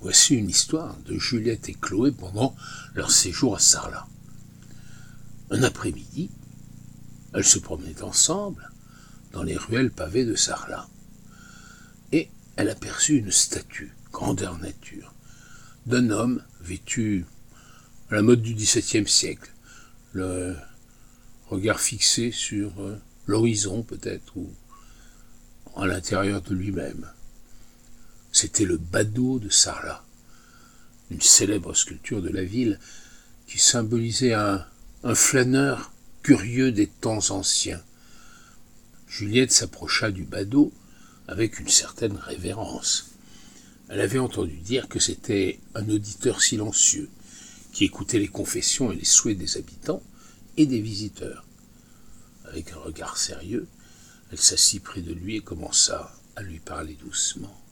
Voici une histoire de Juliette et Chloé pendant leur séjour à Sarlat. Un après-midi, elles se promenaient ensemble dans les ruelles pavées de Sarlat. Et elle aperçut une statue, grandeur nature, d'un homme vêtu à la mode du XVIIe siècle, le regard fixé sur euh, l'horizon peut-être, ou à l'intérieur de lui-même. C'était le badaud de Sarlat, une célèbre sculpture de la ville qui symbolisait un, un flâneur curieux des temps anciens. Juliette s'approcha du badaud avec une certaine révérence. Elle avait entendu dire que c'était un auditeur silencieux, qui écoutait les confessions et les souhaits des habitants et des visiteurs. Avec un regard sérieux, elle s'assit près de lui et commença à lui parler doucement.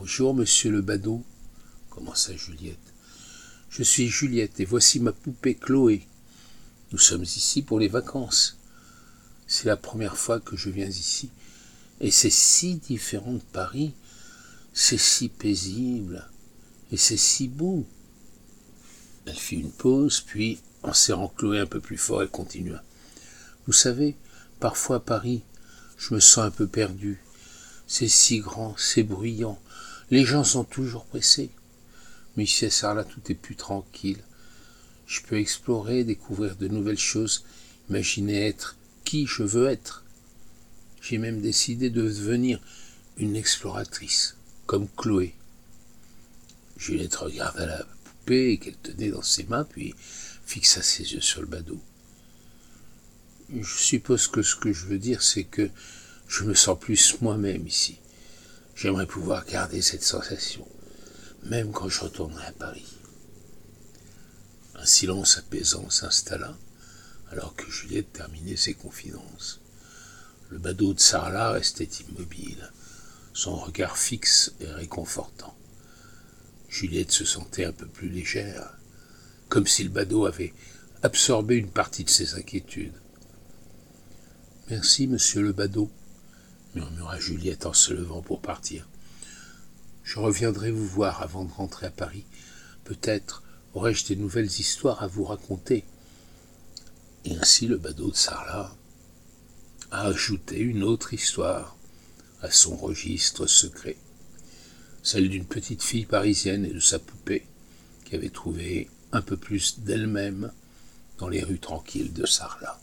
Bonjour, monsieur le badaud, commença Juliette? Je suis Juliette et voici ma poupée Chloé. Nous sommes ici pour les vacances. C'est la première fois que je viens ici, et c'est si différent de Paris, c'est si paisible, et c'est si beau. Elle fit une pause, puis, en serrant Chloé un peu plus fort, elle continua. Vous savez, parfois à Paris, je me sens un peu perdu. C'est si grand, c'est bruyant. Les gens sont toujours pressés. Mais ici à Sarlat, tout est plus tranquille. Je peux explorer, découvrir de nouvelles choses, imaginer être qui je veux être. J'ai même décidé de devenir une exploratrice, comme Chloé. Juliette regarda la qu'elle tenait dans ses mains, puis fixa ses yeux sur le badaud. Je suppose que ce que je veux dire, c'est que je me sens plus moi-même ici. J'aimerais pouvoir garder cette sensation, même quand je retournerai à Paris. Un silence apaisant s'installa, alors que Juliette terminait ses confidences. Le badaud de Sarlat restait immobile, son regard fixe et réconfortant. Juliette se sentait un peu plus légère, comme si le badaud avait absorbé une partie de ses inquiétudes. Merci, monsieur le badaud, murmura Juliette en se levant pour partir. Je reviendrai vous voir avant de rentrer à Paris. Peut-être aurais-je des nouvelles histoires à vous raconter. Et ainsi le badaud de Sarlat a ajouté une autre histoire à son registre secret celle d'une petite fille parisienne et de sa poupée, qui avait trouvé un peu plus d'elle-même dans les rues tranquilles de Sarlat.